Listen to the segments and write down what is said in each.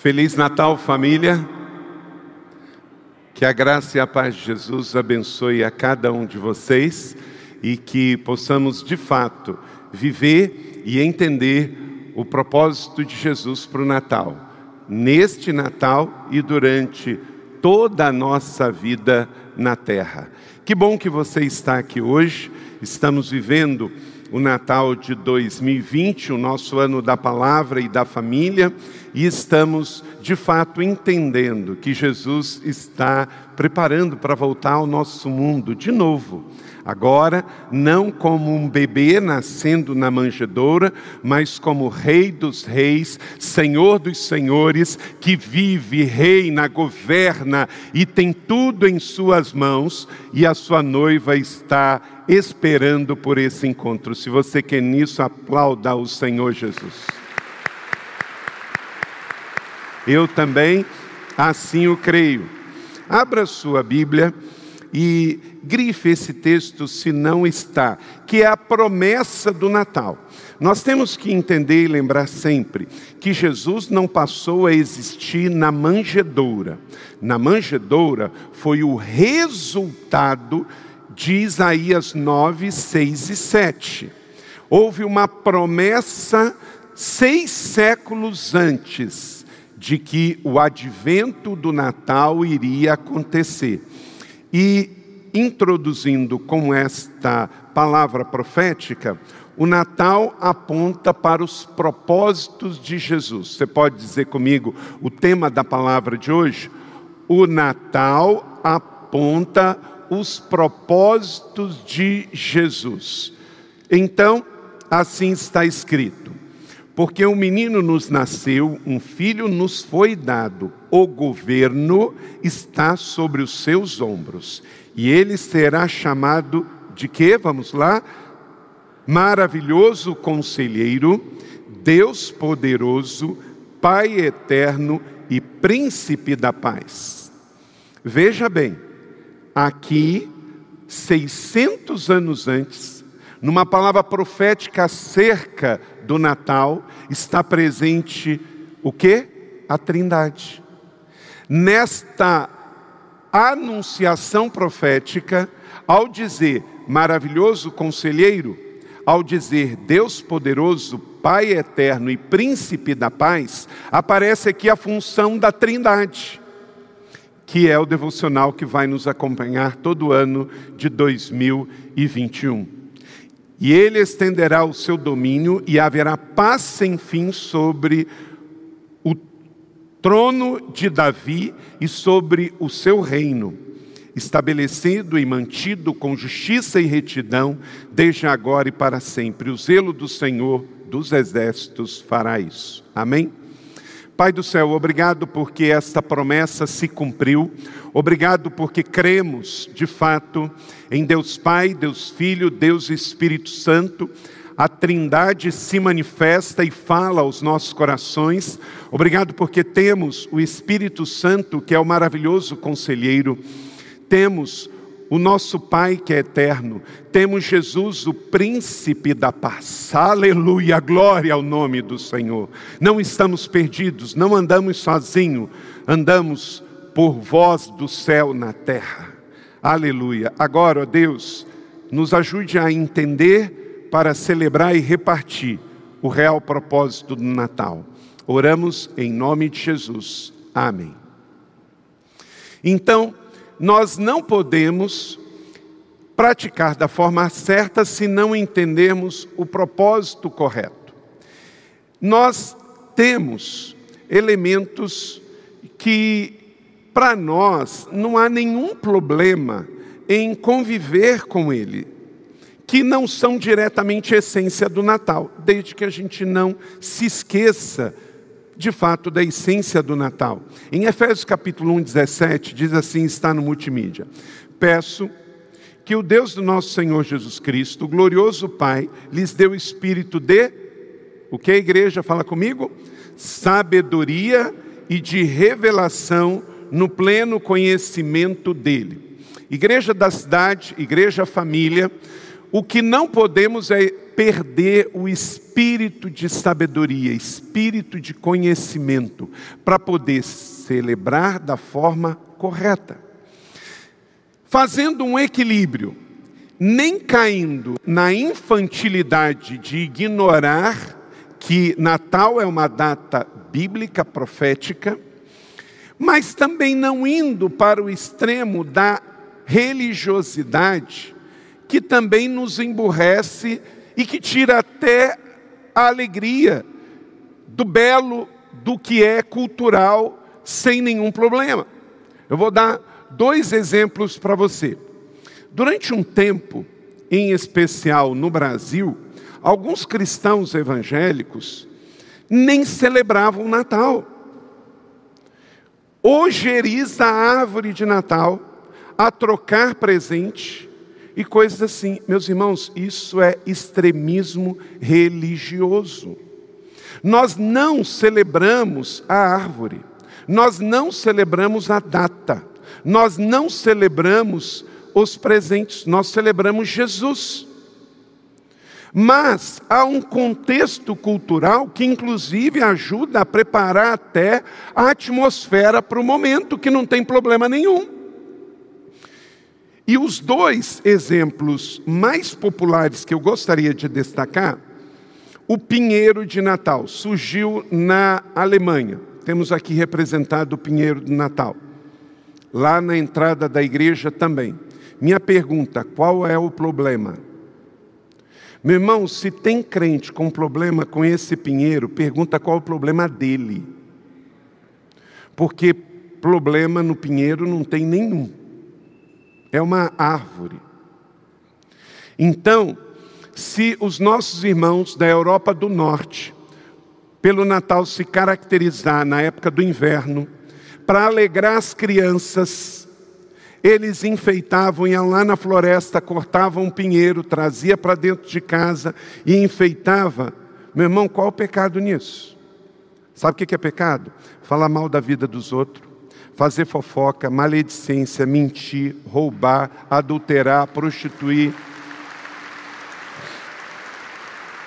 Feliz Natal, família. Que a graça e a paz de Jesus abençoe a cada um de vocês e que possamos de fato viver e entender o propósito de Jesus para o Natal, neste Natal e durante toda a nossa vida na terra. Que bom que você está aqui hoje. Estamos vivendo o Natal de 2020, o nosso ano da palavra e da família, e estamos de fato entendendo que Jesus está preparando para voltar ao nosso mundo de novo. Agora, não como um bebê nascendo na manjedoura, mas como Rei dos Reis, Senhor dos Senhores, que vive, reina, governa e tem tudo em Suas mãos, e a sua noiva está esperando por esse encontro. Se você quer nisso, aplauda o Senhor Jesus. Eu também assim o creio. Abra sua Bíblia e grife esse texto se não está, que é a promessa do Natal. Nós temos que entender e lembrar sempre que Jesus não passou a existir na manjedoura. Na manjedoura foi o resultado de Isaías 9, 6 e 7. Houve uma promessa seis séculos antes de que o advento do Natal iria acontecer. E introduzindo com esta palavra profética, o Natal aponta para os propósitos de Jesus. Você pode dizer comigo o tema da palavra de hoje? O Natal aponta os propósitos de Jesus. Então, assim está escrito: porque um menino nos nasceu, um filho nos foi dado, o governo está sobre os seus ombros, e ele será chamado de quê? Vamos lá? Maravilhoso conselheiro, Deus poderoso, Pai eterno e príncipe da paz. Veja bem, aqui, 600 anos antes, numa palavra profética acerca do Natal, está presente o que? A Trindade. Nesta anunciação profética, ao dizer maravilhoso conselheiro, ao dizer Deus poderoso, Pai eterno e príncipe da paz, aparece aqui a função da Trindade, que é o devocional que vai nos acompanhar todo ano de 2021. E ele estenderá o seu domínio e haverá paz sem fim sobre o trono de Davi e sobre o seu reino, estabelecido e mantido com justiça e retidão, desde agora e para sempre. O zelo do Senhor dos exércitos fará isso. Amém? Pai do céu, obrigado porque esta promessa se cumpriu, obrigado porque cremos de fato em Deus Pai, Deus Filho, Deus Espírito Santo, a Trindade se manifesta e fala aos nossos corações, obrigado porque temos o Espírito Santo, que é o maravilhoso conselheiro, temos o nosso Pai que é eterno, temos Jesus, o príncipe da paz. Aleluia, glória ao nome do Senhor. Não estamos perdidos, não andamos sozinhos, andamos por voz do céu na terra. Aleluia. Agora, ó Deus, nos ajude a entender para celebrar e repartir o real propósito do Natal. Oramos em nome de Jesus. Amém. Então, nós não podemos praticar da forma certa se não entendermos o propósito correto. Nós temos elementos que, para nós, não há nenhum problema em conviver com ele, que não são diretamente essência do Natal, desde que a gente não se esqueça de fato da essência do Natal. Em Efésios capítulo 1, 17, diz assim, está no multimídia: Peço que o Deus do nosso Senhor Jesus Cristo, o glorioso Pai, lhes dê o espírito de o que a igreja fala comigo? Sabedoria e de revelação no pleno conhecimento dele. Igreja da cidade, igreja família, o que não podemos é perder o espírito de sabedoria, espírito de conhecimento, para poder celebrar da forma correta. Fazendo um equilíbrio, nem caindo na infantilidade de ignorar que Natal é uma data bíblica profética, mas também não indo para o extremo da religiosidade, que também nos emburrece e que tira até a alegria do belo, do que é cultural, sem nenhum problema. Eu vou dar dois exemplos para você. Durante um tempo, em especial no Brasil, alguns cristãos evangélicos nem celebravam o Natal. Ojeriza a árvore de Natal, a trocar presente, e coisas assim. Meus irmãos, isso é extremismo religioso. Nós não celebramos a árvore, nós não celebramos a data, nós não celebramos os presentes, nós celebramos Jesus. Mas há um contexto cultural que, inclusive, ajuda a preparar até a atmosfera para o momento, que não tem problema nenhum. E os dois exemplos mais populares que eu gostaria de destacar, o pinheiro de Natal surgiu na Alemanha. Temos aqui representado o pinheiro de Natal. Lá na entrada da igreja também. Minha pergunta: qual é o problema? Meu irmão, se tem crente com problema com esse pinheiro, pergunta qual é o problema dele. Porque problema no pinheiro não tem nenhum é uma árvore. Então, se os nossos irmãos da Europa do Norte, pelo Natal se caracterizar na época do inverno, para alegrar as crianças, eles enfeitavam, iam lá na floresta, cortavam um pinheiro, trazia para dentro de casa e enfeitava. Meu irmão, qual o pecado nisso? Sabe o que é pecado? Falar mal da vida dos outros fazer fofoca, maledicência, mentir, roubar, adulterar, prostituir.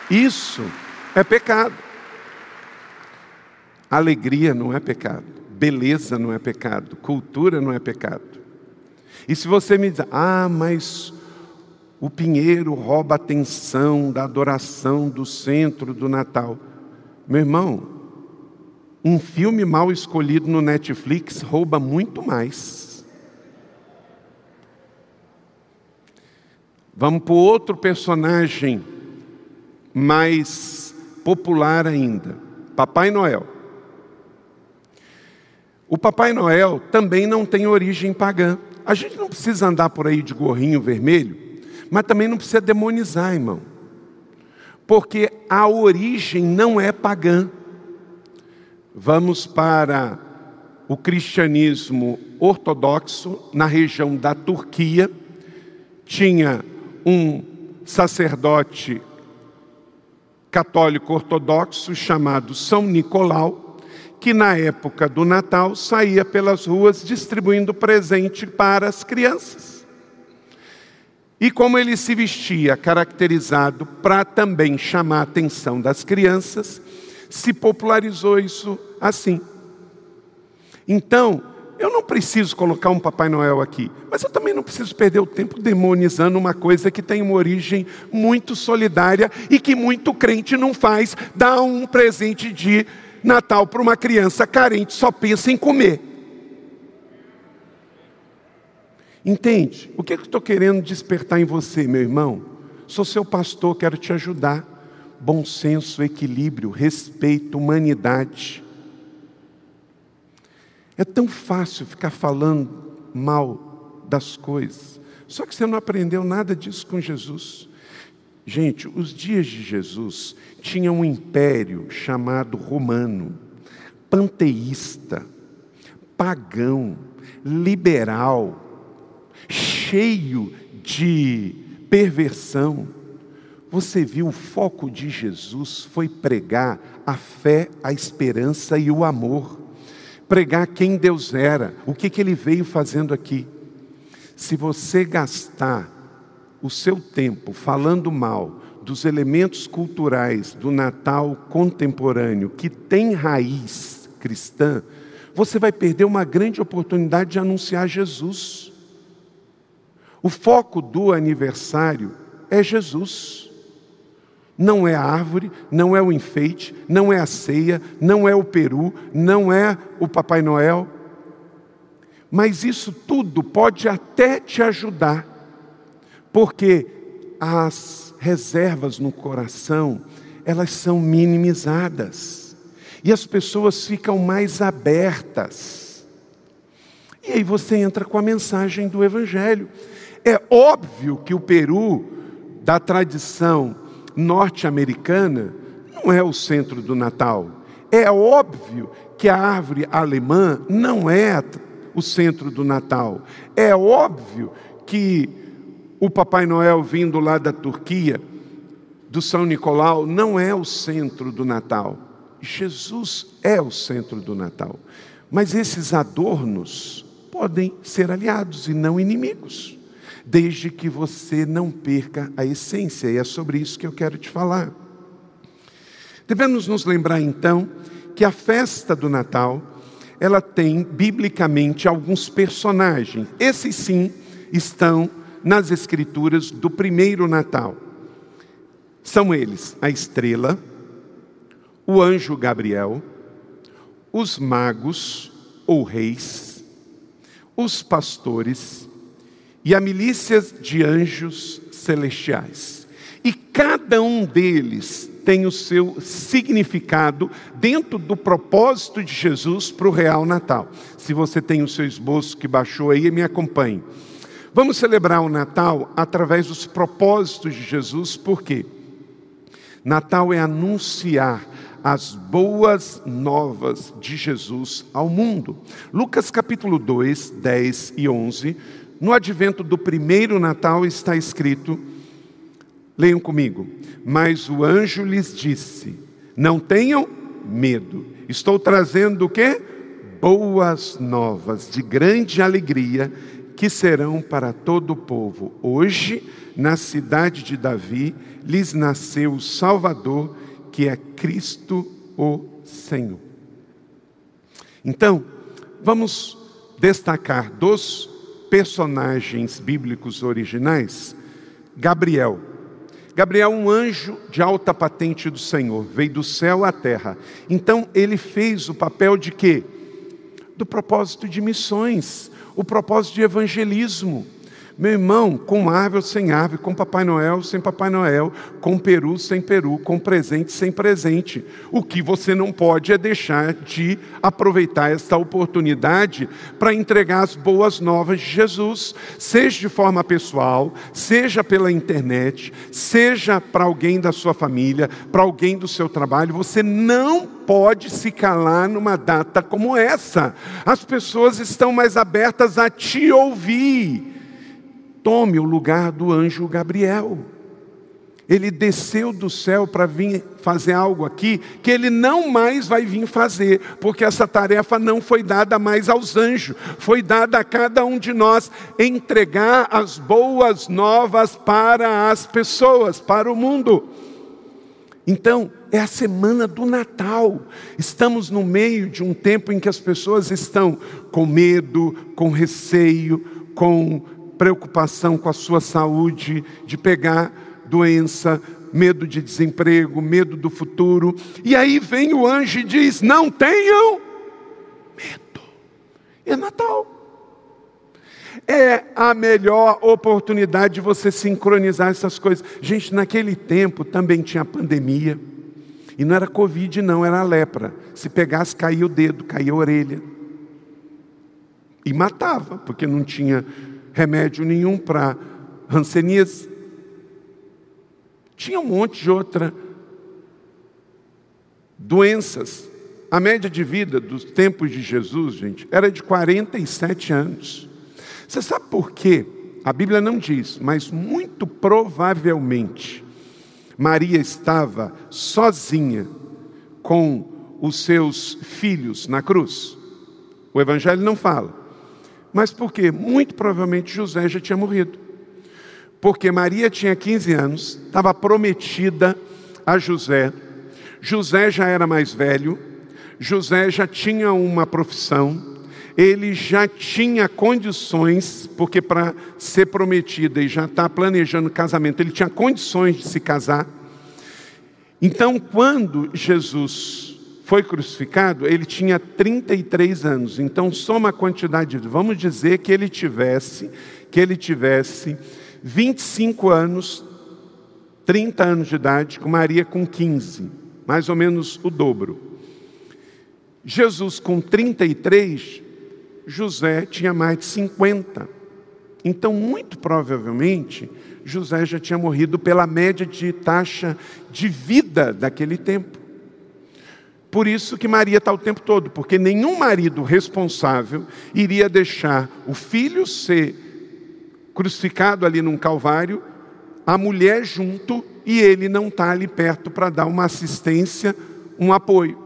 Isso é pecado. Alegria não é pecado, beleza não é pecado, cultura não é pecado. E se você me diz, ah, mas o pinheiro rouba a atenção da adoração do centro do Natal. Meu irmão, um filme mal escolhido no Netflix rouba muito mais. Vamos para outro personagem mais popular ainda: Papai Noel. O Papai Noel também não tem origem pagã. A gente não precisa andar por aí de gorrinho vermelho, mas também não precisa demonizar, irmão. Porque a origem não é pagã. Vamos para o cristianismo ortodoxo na região da Turquia. Tinha um sacerdote católico ortodoxo chamado São Nicolau, que na época do Natal saía pelas ruas distribuindo presente para as crianças. E como ele se vestia caracterizado para também chamar a atenção das crianças, se popularizou isso assim. Então, eu não preciso colocar um Papai Noel aqui, mas eu também não preciso perder o tempo demonizando uma coisa que tem uma origem muito solidária e que muito crente não faz, dar um presente de Natal para uma criança carente, só pensa em comer. Entende? O que, é que eu estou querendo despertar em você, meu irmão? Sou seu pastor, quero te ajudar bom senso, equilíbrio, respeito, humanidade. É tão fácil ficar falando mal das coisas, só que você não aprendeu nada disso com Jesus. Gente, os dias de Jesus tinha um império chamado romano, panteísta, pagão, liberal, cheio de perversão. Você viu o foco de Jesus foi pregar a fé, a esperança e o amor. Pregar quem Deus era, o que, que ele veio fazendo aqui. Se você gastar o seu tempo falando mal dos elementos culturais do Natal contemporâneo que tem raiz cristã, você vai perder uma grande oportunidade de anunciar Jesus. O foco do aniversário é Jesus. Não é a árvore, não é o enfeite, não é a ceia, não é o peru, não é o Papai Noel. Mas isso tudo pode até te ajudar, porque as reservas no coração, elas são minimizadas. E as pessoas ficam mais abertas. E aí você entra com a mensagem do Evangelho. É óbvio que o Peru, da tradição norte-americana, não é o centro do Natal. É óbvio que a árvore alemã não é o centro do Natal. É óbvio que o Papai Noel vindo lá da Turquia, do São Nicolau, não é o centro do Natal. Jesus é o centro do Natal. Mas esses adornos podem ser aliados e não inimigos desde que você não perca a essência, e é sobre isso que eu quero te falar. Devemos nos lembrar então que a festa do Natal, ela tem biblicamente alguns personagens. Esses sim estão nas escrituras do primeiro Natal. São eles a estrela, o anjo Gabriel, os magos ou reis, os pastores e a milícias de anjos celestiais. E cada um deles tem o seu significado dentro do propósito de Jesus para o real Natal. Se você tem o seu esboço que baixou aí, me acompanhe. Vamos celebrar o Natal através dos propósitos de Jesus, por quê? Natal é anunciar as boas novas de Jesus ao mundo. Lucas capítulo 2, 10 e 11 no advento do primeiro Natal está escrito, leiam comigo, mas o anjo lhes disse: Não tenham medo, estou trazendo o quê? Boas novas de grande alegria que serão para todo o povo. Hoje, na cidade de Davi, lhes nasceu o Salvador, que é Cristo o Senhor. Então, vamos destacar dos personagens bíblicos originais, Gabriel. Gabriel, um anjo de alta patente do Senhor, veio do céu à terra. Então, ele fez o papel de quê? Do propósito de missões, o propósito de evangelismo. Meu irmão, com árvore sem árvore, com Papai Noel sem Papai Noel, com peru sem peru, com presente sem presente. O que você não pode é deixar de aproveitar esta oportunidade para entregar as boas novas de Jesus, seja de forma pessoal, seja pela internet, seja para alguém da sua família, para alguém do seu trabalho. Você não pode se calar numa data como essa. As pessoas estão mais abertas a te ouvir tome o lugar do anjo Gabriel. Ele desceu do céu para vir fazer algo aqui que ele não mais vai vir fazer, porque essa tarefa não foi dada mais aos anjos, foi dada a cada um de nós entregar as boas novas para as pessoas, para o mundo. Então, é a semana do Natal. Estamos no meio de um tempo em que as pessoas estão com medo, com receio, com preocupação com a sua saúde, de pegar doença, medo de desemprego, medo do futuro. E aí vem o anjo e diz: Não tenham medo. É Natal. É a melhor oportunidade de você sincronizar essas coisas. Gente, naquele tempo também tinha pandemia. E não era Covid, não, era lepra. Se pegasse, caía o dedo, caía a orelha. E matava, porque não tinha remédio nenhum para hanseníase. Tinha um monte de outra doenças. A média de vida dos tempos de Jesus, gente, era de 47 anos. Você sabe por quê? A Bíblia não diz, mas muito provavelmente Maria estava sozinha com os seus filhos na cruz. O Evangelho não fala. Mas por quê? Muito provavelmente José já tinha morrido. Porque Maria tinha 15 anos, estava prometida a José. José já era mais velho, José já tinha uma profissão, ele já tinha condições, porque para ser prometida e já estar tá planejando casamento, ele tinha condições de se casar. Então, quando Jesus foi crucificado, ele tinha 33 anos. Então, soma a quantidade, vamos dizer que ele tivesse, que ele tivesse 25 anos, 30 anos de idade, com Maria com 15, mais ou menos o dobro. Jesus com 33, José tinha mais de 50. Então, muito provavelmente, José já tinha morrido pela média de taxa de vida daquele tempo. Por isso que Maria está o tempo todo, porque nenhum marido responsável iria deixar o filho ser crucificado ali num calvário, a mulher junto e ele não está ali perto para dar uma assistência, um apoio.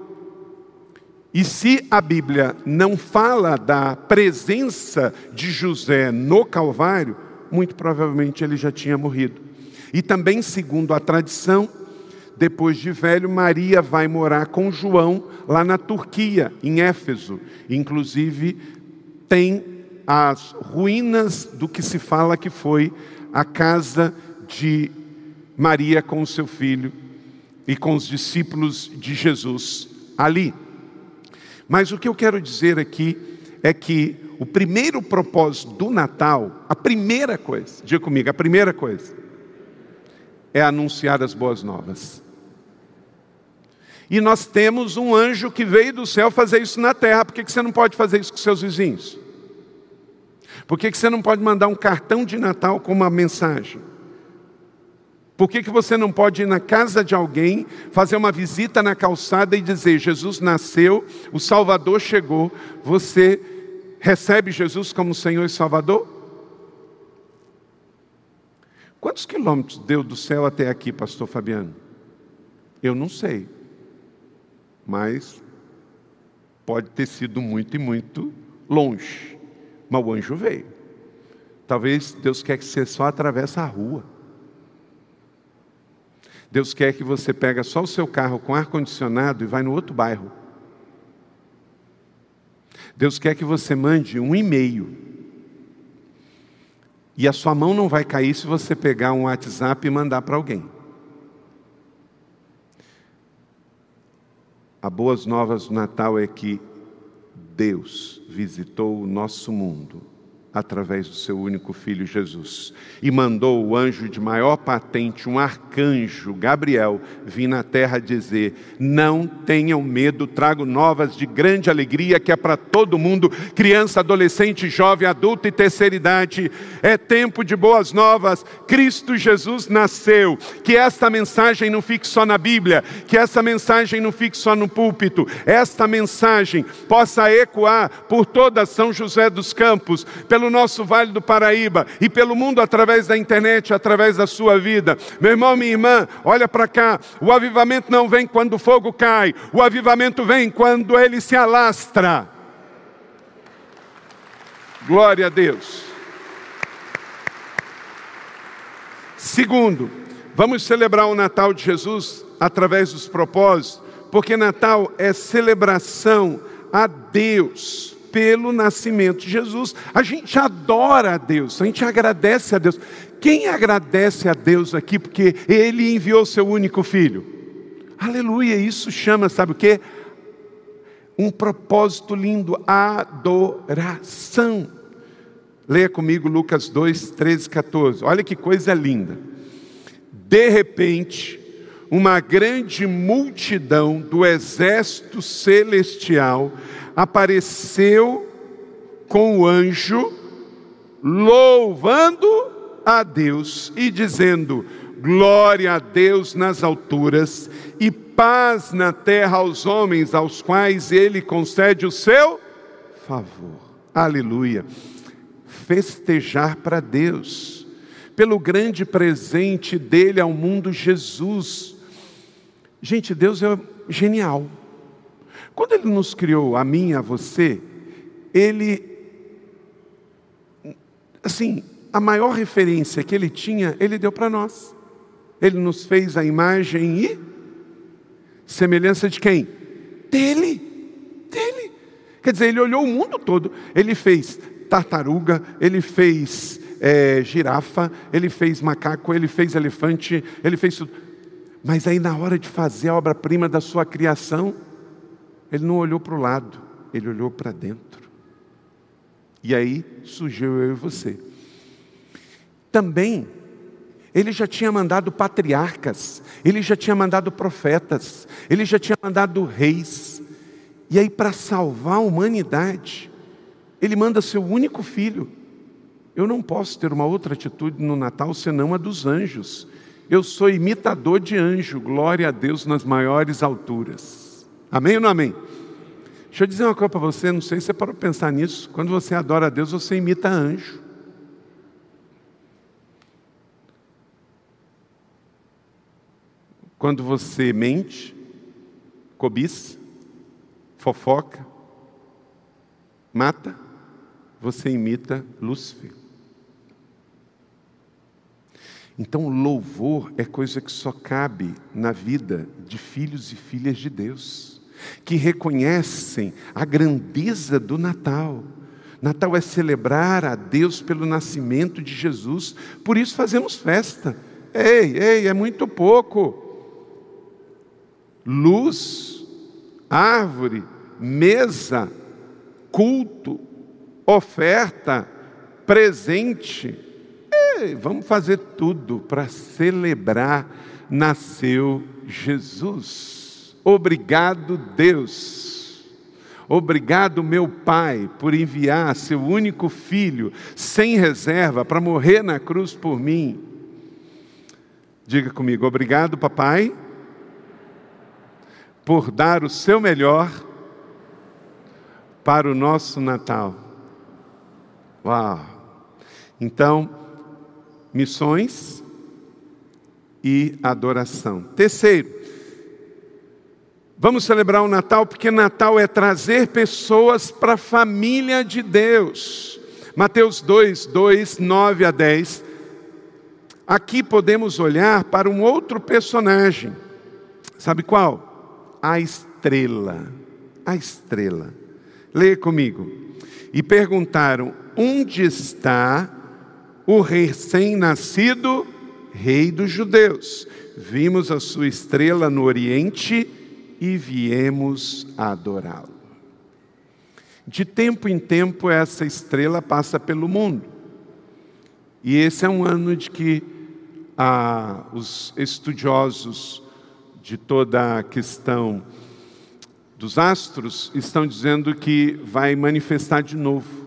E se a Bíblia não fala da presença de José no Calvário, muito provavelmente ele já tinha morrido. E também, segundo a tradição, depois de velho, Maria vai morar com João lá na Turquia, em Éfeso. Inclusive, tem as ruínas do que se fala que foi a casa de Maria com seu filho e com os discípulos de Jesus ali. Mas o que eu quero dizer aqui é que o primeiro propósito do Natal, a primeira coisa, diga comigo, a primeira coisa, é anunciar as boas novas. E nós temos um anjo que veio do céu fazer isso na terra, por que você não pode fazer isso com seus vizinhos? Por que você não pode mandar um cartão de Natal com uma mensagem? Por que, que você não pode ir na casa de alguém, fazer uma visita na calçada e dizer: Jesus nasceu, o Salvador chegou, você recebe Jesus como Senhor e Salvador? Quantos quilômetros deu do céu até aqui, Pastor Fabiano? Eu não sei, mas pode ter sido muito e muito longe. Mas o anjo veio. Talvez Deus quer que você só atravesse a rua. Deus quer que você pegue só o seu carro com ar-condicionado e vai no outro bairro. Deus quer que você mande um e-mail. E a sua mão não vai cair se você pegar um WhatsApp e mandar para alguém. A boas novas do Natal é que Deus visitou o nosso mundo através do seu único filho Jesus. E mandou o anjo de maior patente, um arcanjo, Gabriel, vir na terra dizer: Não tenham medo, trago novas de grande alegria que é para todo mundo, criança, adolescente, jovem, adulto e terceira idade. É tempo de boas novas. Cristo Jesus nasceu. Que esta mensagem não fique só na Bíblia, que essa mensagem não fique só no púlpito, esta mensagem possa ecoar por toda São José dos Campos, pelo pelo nosso Vale do Paraíba e pelo mundo através da internet, através da sua vida. Meu irmão, minha irmã, olha para cá. O avivamento não vem quando o fogo cai, o avivamento vem quando ele se alastra. Glória a Deus. Segundo, vamos celebrar o Natal de Jesus através dos propósitos, porque Natal é celebração a Deus pelo nascimento de Jesus. A gente adora a Deus, a gente agradece a Deus. Quem agradece a Deus aqui porque Ele enviou seu único filho? Aleluia, isso chama, sabe o que? Um propósito lindo, adoração. Leia comigo Lucas 2, 13, 14. Olha que coisa linda. De repente, uma grande multidão do exército celestial apareceu com o anjo, louvando a Deus e dizendo: Glória a Deus nas alturas e paz na terra aos homens aos quais ele concede o seu favor. Aleluia. Festejar para Deus, pelo grande presente dele ao mundo, Jesus. Gente, Deus é genial. Quando Ele nos criou, a mim a você, Ele, assim, a maior referência que ele tinha, ele deu para nós. Ele nos fez a imagem e semelhança de quem? Dele. Dele. Quer dizer, ele olhou o mundo todo. Ele fez tartaruga, ele fez é, girafa, ele fez macaco, ele fez elefante, ele fez tudo. Mas aí, na hora de fazer a obra-prima da sua criação, ele não olhou para o lado, ele olhou para dentro. E aí surgiu eu e você. Também, ele já tinha mandado patriarcas, ele já tinha mandado profetas, ele já tinha mandado reis. E aí, para salvar a humanidade, ele manda seu único filho. Eu não posso ter uma outra atitude no Natal senão a dos anjos. Eu sou imitador de anjo, glória a Deus nas maiores alturas. Amém ou não amém? Deixa eu dizer uma coisa para você, não sei se você parou pensar nisso. Quando você adora a Deus, você imita anjo. Quando você mente, cobiça, fofoca, mata, você imita Lúcifer. Então, louvor é coisa que só cabe na vida de filhos e filhas de Deus, que reconhecem a grandeza do Natal. Natal é celebrar a Deus pelo nascimento de Jesus, por isso fazemos festa. Ei, ei, é muito pouco. Luz, árvore, mesa, culto, oferta, presente, vamos fazer tudo para celebrar nasceu Jesus. Obrigado, Deus. Obrigado, meu Pai, por enviar seu único filho, sem reserva, para morrer na cruz por mim. Diga comigo, obrigado, papai, por dar o seu melhor para o nosso Natal. Uau! Então, missões e adoração. Terceiro, vamos celebrar o Natal porque Natal é trazer pessoas para a família de Deus. Mateus 2, 2, 9 a 10. Aqui podemos olhar para um outro personagem. Sabe qual? A estrela. A estrela. Leia comigo. E perguntaram: onde está o recém-nascido rei dos judeus. Vimos a sua estrela no Oriente e viemos adorá-lo. De tempo em tempo, essa estrela passa pelo mundo. E esse é um ano de que ah, os estudiosos de toda a questão dos astros estão dizendo que vai manifestar de novo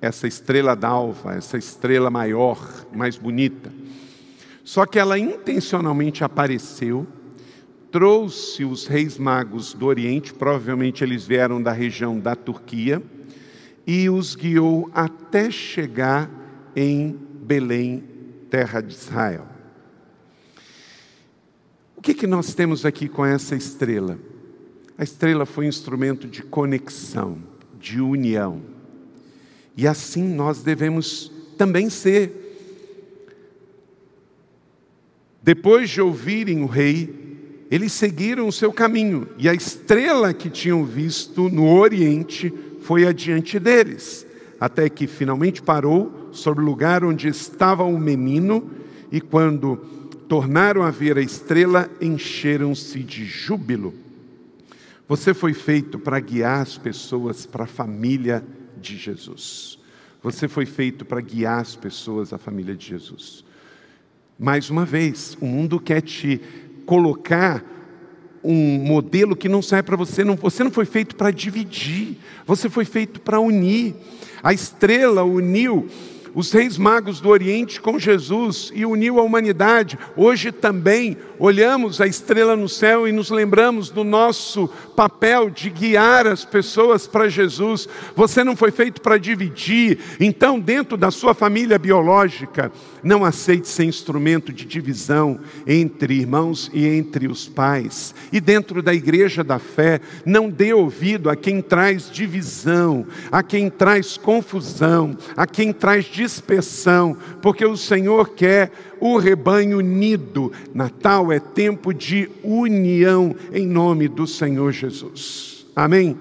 essa estrela d'alva, essa estrela maior, mais bonita. Só que ela intencionalmente apareceu, trouxe os reis magos do Oriente, provavelmente eles vieram da região da Turquia, e os guiou até chegar em Belém, terra de Israel. O que, que nós temos aqui com essa estrela? A estrela foi um instrumento de conexão, de união. E assim nós devemos também ser. Depois de ouvirem o rei, eles seguiram o seu caminho, e a estrela que tinham visto no oriente foi adiante deles, até que finalmente parou sobre o lugar onde estava o menino, e quando tornaram a ver a estrela, encheram-se de júbilo. Você foi feito para guiar as pessoas para a família de Jesus. Você foi feito para guiar as pessoas à família de Jesus. Mais uma vez, o mundo quer te colocar um modelo que não sai para você. Não, você não foi feito para dividir, você foi feito para unir. A estrela uniu os reis magos do Oriente com Jesus e uniu a humanidade. Hoje também olhamos a estrela no céu e nos lembramos do nosso papel de guiar as pessoas para Jesus. Você não foi feito para dividir, então, dentro da sua família biológica, não aceite ser instrumento de divisão entre irmãos e entre os pais. E dentro da igreja da fé, não dê ouvido a quem traz divisão, a quem traz confusão, a quem traz dispersão, porque o Senhor quer o rebanho unido. Natal é tempo de união em nome do Senhor Jesus. Amém?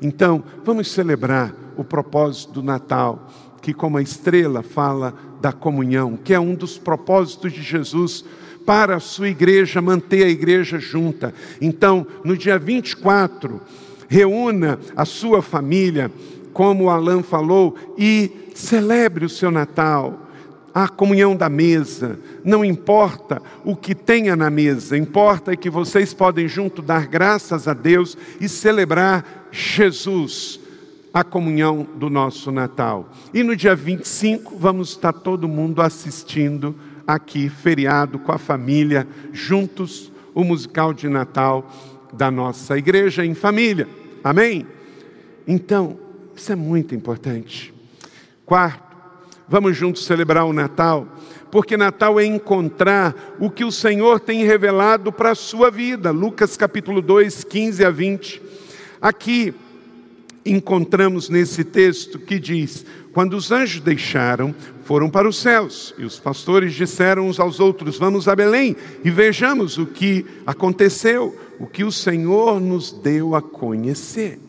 Então, vamos celebrar o propósito do Natal, que, como a estrela, fala da comunhão, que é um dos propósitos de Jesus para a sua igreja, manter a igreja junta. Então, no dia 24, reúna a sua família, como o Alain falou, e celebre o seu Natal. A comunhão da mesa, não importa o que tenha na mesa, importa que vocês podem junto dar graças a Deus e celebrar Jesus, a comunhão do nosso Natal. E no dia 25 vamos estar todo mundo assistindo aqui, feriado, com a família, juntos, o musical de Natal da nossa igreja em família. Amém? Então, isso é muito importante. Quarto, vamos juntos celebrar o Natal, porque Natal é encontrar o que o Senhor tem revelado para a sua vida. Lucas capítulo 2, 15 a 20. Aqui encontramos nesse texto que diz: Quando os anjos deixaram, foram para os céus, e os pastores disseram uns aos outros: Vamos a Belém e vejamos o que aconteceu, o que o Senhor nos deu a conhecer.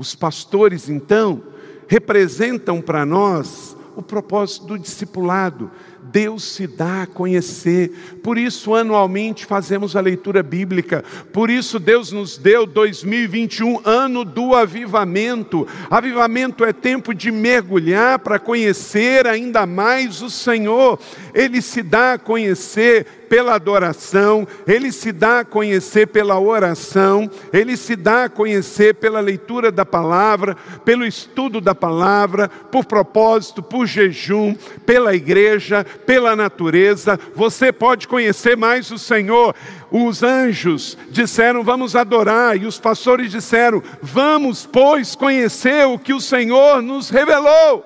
Os pastores, então, representam para nós o propósito do discipulado, Deus se dá a conhecer. Por isso, anualmente fazemos a leitura bíblica. Por isso, Deus nos deu 2021, ano do avivamento. Avivamento é tempo de mergulhar para conhecer ainda mais o Senhor. Ele se dá a conhecer pela adoração, ele se dá a conhecer pela oração, ele se dá a conhecer pela leitura da palavra, pelo estudo da palavra, por propósito, por jejum, pela igreja, pela natureza. Você pode conhecer mais o Senhor. Os anjos disseram: Vamos adorar, e os pastores disseram: Vamos, pois, conhecer o que o Senhor nos revelou.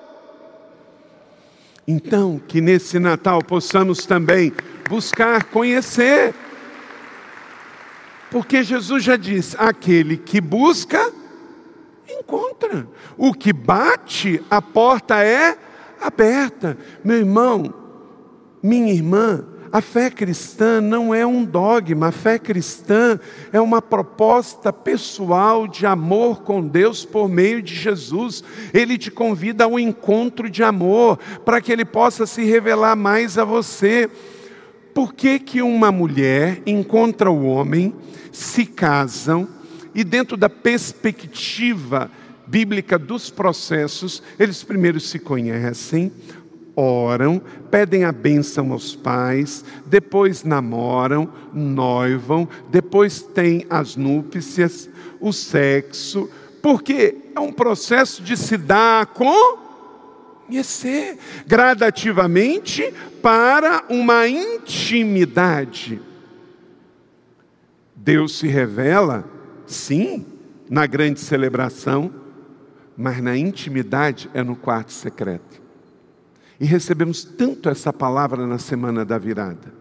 Então, que nesse Natal possamos também buscar conhecer. Porque Jesus já disse: aquele que busca, encontra. O que bate, a porta é aberta. Meu irmão, minha irmã, a fé cristã não é um dogma, a fé cristã é uma proposta pessoal de amor com Deus por meio de Jesus. Ele te convida ao encontro de amor, para que ele possa se revelar mais a você. Por que, que uma mulher encontra o homem, se casam, e dentro da perspectiva bíblica dos processos, eles primeiro se conhecem, oram, pedem a bênção aos pais, depois namoram, noivam, depois têm as núpcias, o sexo, porque é um processo de se dar com conhecer gradativamente para uma intimidade. Deus se revela, sim, na grande celebração, mas na intimidade é no quarto secreto. E recebemos tanto essa palavra na semana da virada.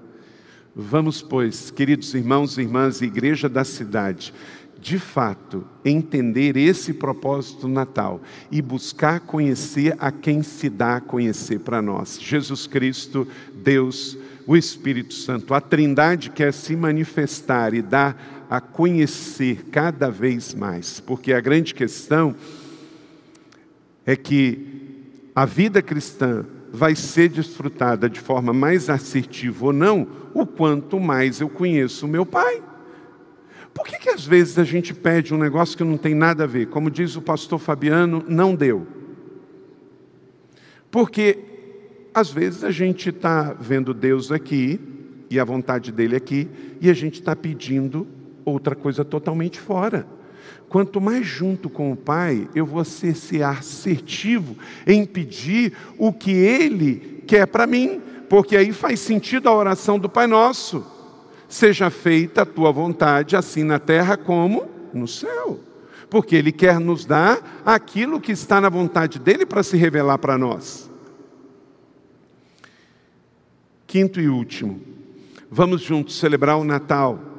Vamos, pois, queridos irmãos e irmãs, igreja da cidade, de fato, entender esse propósito natal e buscar conhecer a quem se dá a conhecer para nós. Jesus Cristo, Deus, o Espírito Santo. A Trindade quer se manifestar e dar a conhecer cada vez mais, porque a grande questão é que a vida cristã vai ser desfrutada de forma mais assertiva ou não, o quanto mais eu conheço o meu Pai. Por que, que às vezes a gente pede um negócio que não tem nada a ver? Como diz o pastor Fabiano, não deu. Porque às vezes a gente está vendo Deus aqui e a vontade dele aqui, e a gente está pedindo outra coisa totalmente fora. Quanto mais junto com o Pai, eu vou ser, ser assertivo em pedir o que Ele quer para mim, porque aí faz sentido a oração do Pai Nosso. Seja feita a tua vontade, assim na terra como no céu. Porque Ele quer nos dar aquilo que está na vontade dEle para se revelar para nós. Quinto e último, vamos juntos celebrar o Natal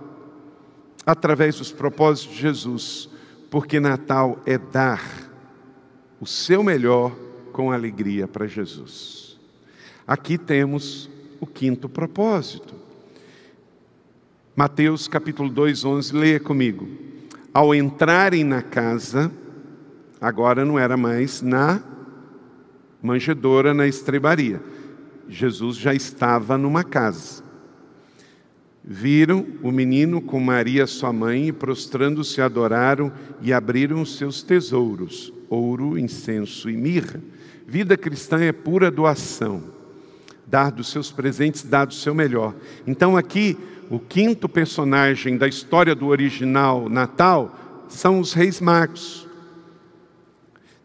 através dos propósitos de Jesus porque Natal é dar o seu melhor com alegria para Jesus. Aqui temos o quinto propósito. Mateus capítulo 2, 11, leia comigo. Ao entrarem na casa, agora não era mais na manjedoura, na estrebaria. Jesus já estava numa casa. Viram o menino com Maria, sua mãe, e prostrando-se adoraram e abriram os seus tesouros, ouro, incenso e mirra. Vida cristã é pura doação, dar dos seus presentes, dar do seu melhor. Então, aqui, o quinto personagem da história do original Natal são os Reis Magos.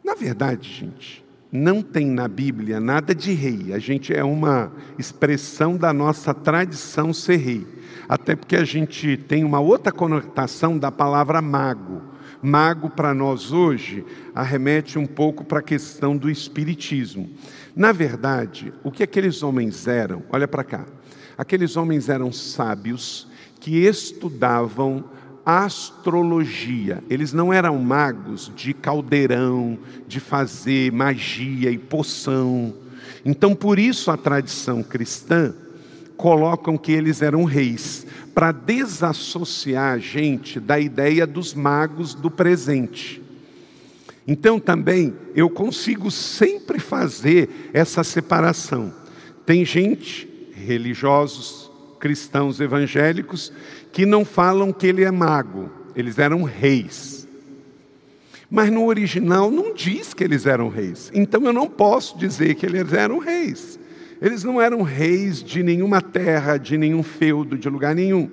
Na verdade, gente, não tem na Bíblia nada de rei. A gente é uma expressão da nossa tradição ser rei até porque a gente tem uma outra conotação da palavra mago. Mago, para nós hoje, arremete um pouco para a questão do espiritismo. Na verdade, o que aqueles homens eram, olha para cá, aqueles homens eram sábios que estudavam astrologia. Eles não eram magos de caldeirão, de fazer magia e poção. Então, por isso a tradição cristã colocam que eles eram reis, para desassociar a gente da ideia dos magos do presente. Então também eu consigo sempre fazer essa separação. Tem gente, religiosos, cristãos evangélicos, que não falam que ele é mago, eles eram reis. Mas no original não diz que eles eram reis. Então eu não posso dizer que eles eram reis. Eles não eram reis de nenhuma terra, de nenhum feudo, de lugar nenhum.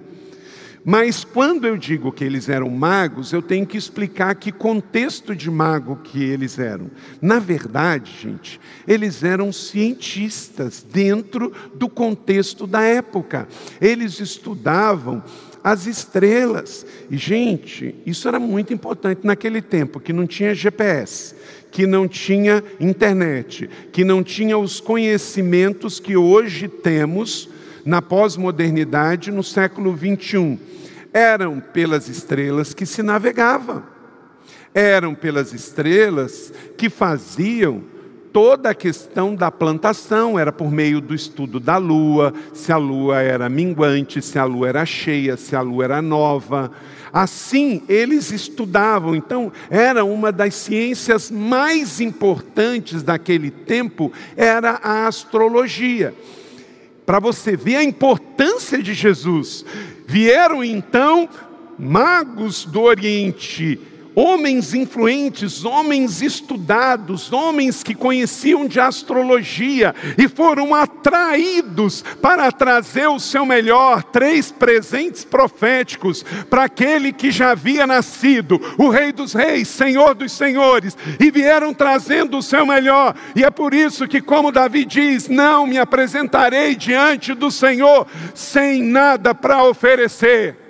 Mas quando eu digo que eles eram magos, eu tenho que explicar que contexto de mago que eles eram. Na verdade, gente, eles eram cientistas dentro do contexto da época. Eles estudavam as estrelas. E, gente, isso era muito importante naquele tempo, que não tinha GPS que não tinha internet, que não tinha os conhecimentos que hoje temos na pós-modernidade no século 21. Eram pelas estrelas que se navegava, eram pelas estrelas que faziam toda a questão da plantação, era por meio do estudo da lua, se a lua era minguante, se a lua era cheia, se a lua era nova. Assim eles estudavam, então era uma das ciências mais importantes daquele tempo, era a astrologia. Para você ver a importância de Jesus, vieram então magos do Oriente, homens influentes, homens estudados, homens que conheciam de astrologia e foram atraídos para trazer o seu melhor, três presentes proféticos para aquele que já havia nascido, o Rei dos Reis, Senhor dos Senhores, e vieram trazendo o seu melhor. E é por isso que, como Davi diz, não me apresentarei diante do Senhor sem nada para oferecer.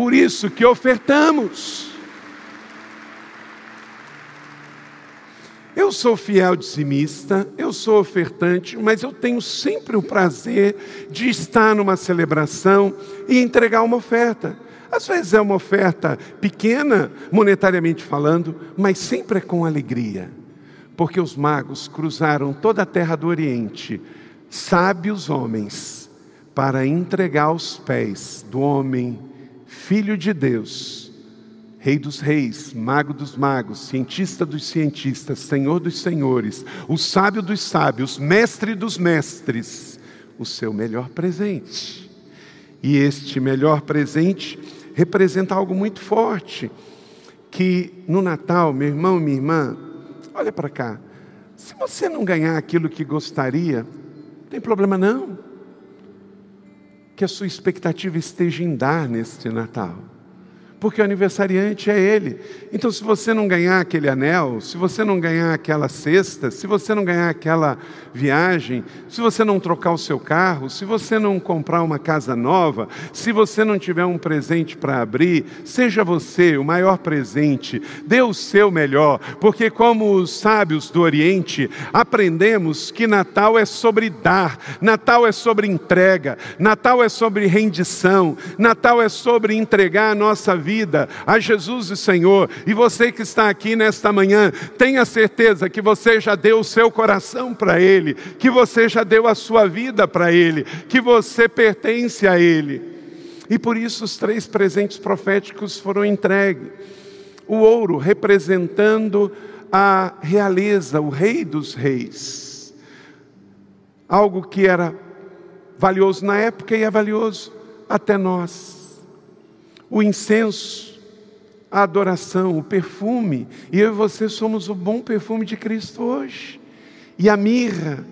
Por isso que ofertamos. Eu sou fiel dizimista, eu sou ofertante, mas eu tenho sempre o prazer de estar numa celebração e entregar uma oferta. Às vezes é uma oferta pequena, monetariamente falando, mas sempre é com alegria, porque os magos cruzaram toda a terra do Oriente, sábios homens, para entregar aos pés do homem Filho de Deus, Rei dos Reis, Mago dos Magos, Cientista dos Cientistas, Senhor dos Senhores, o Sábio dos Sábios, Mestre dos Mestres, o seu melhor presente. E este melhor presente representa algo muito forte, que no Natal, meu irmão, minha irmã, olha para cá, se você não ganhar aquilo que gostaria, não tem problema não que a sua expectativa esteja em dar neste Natal porque o aniversariante é ele. Então, se você não ganhar aquele anel, se você não ganhar aquela cesta, se você não ganhar aquela viagem, se você não trocar o seu carro, se você não comprar uma casa nova, se você não tiver um presente para abrir, seja você o maior presente, dê o seu melhor, porque, como os sábios do Oriente, aprendemos que Natal é sobre dar, Natal é sobre entrega, Natal é sobre rendição, Natal é sobre entregar a nossa vida vida a Jesus e Senhor. E você que está aqui nesta manhã, tenha certeza que você já deu o seu coração para Ele, que você já deu a sua vida para Ele, que você pertence a Ele. E por isso os três presentes proféticos foram entregues. O ouro representando a realeza, o rei dos reis. Algo que era valioso na época e é valioso até nós. O incenso, a adoração, o perfume, e eu e você somos o bom perfume de Cristo hoje. E a mirra.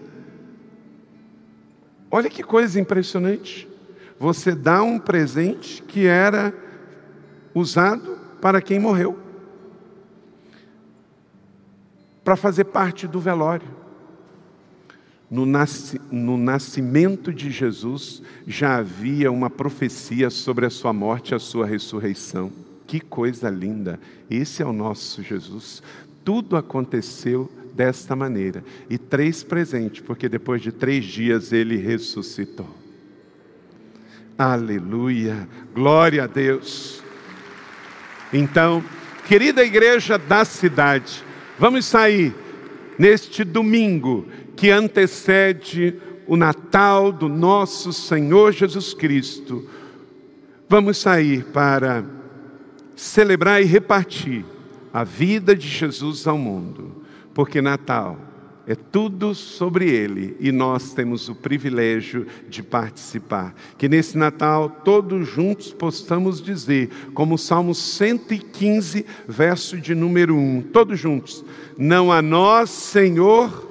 Olha que coisa impressionante. Você dá um presente que era usado para quem morreu, para fazer parte do velório. No, nasci, no, nascimento de Jesus já havia uma profecia sobre a sua morte e a sua ressurreição. Que coisa linda! Esse é o nosso Jesus. Tudo aconteceu desta maneira. E três presentes, porque depois de três dias ele ressuscitou. Aleluia! Glória a Deus! Então, querida igreja da cidade, vamos sair neste domingo que antecede o Natal do nosso Senhor Jesus Cristo, vamos sair para celebrar e repartir a vida de Jesus ao mundo, porque Natal é tudo sobre Ele e nós temos o privilégio de participar. Que nesse Natal todos juntos possamos dizer, como o Salmo 115, verso de número 1, todos juntos: Não a nós, Senhor,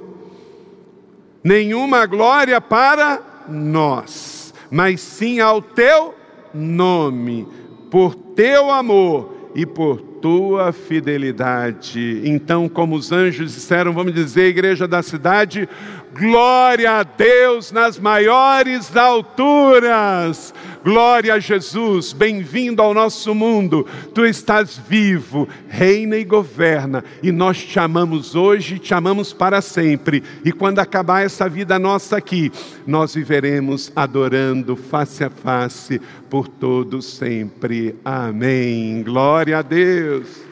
nenhuma glória para nós, mas sim ao teu nome, por teu amor e por tua fidelidade. Então, como os anjos disseram, vamos dizer, igreja da cidade, glória a Deus nas maiores alturas. Glória a Jesus, bem-vindo ao nosso mundo. Tu estás vivo, reina e governa, e nós te amamos hoje te amamos para sempre. E quando acabar essa vida nossa aqui, nós viveremos adorando face a face por todo sempre. Amém. Glória a Deus.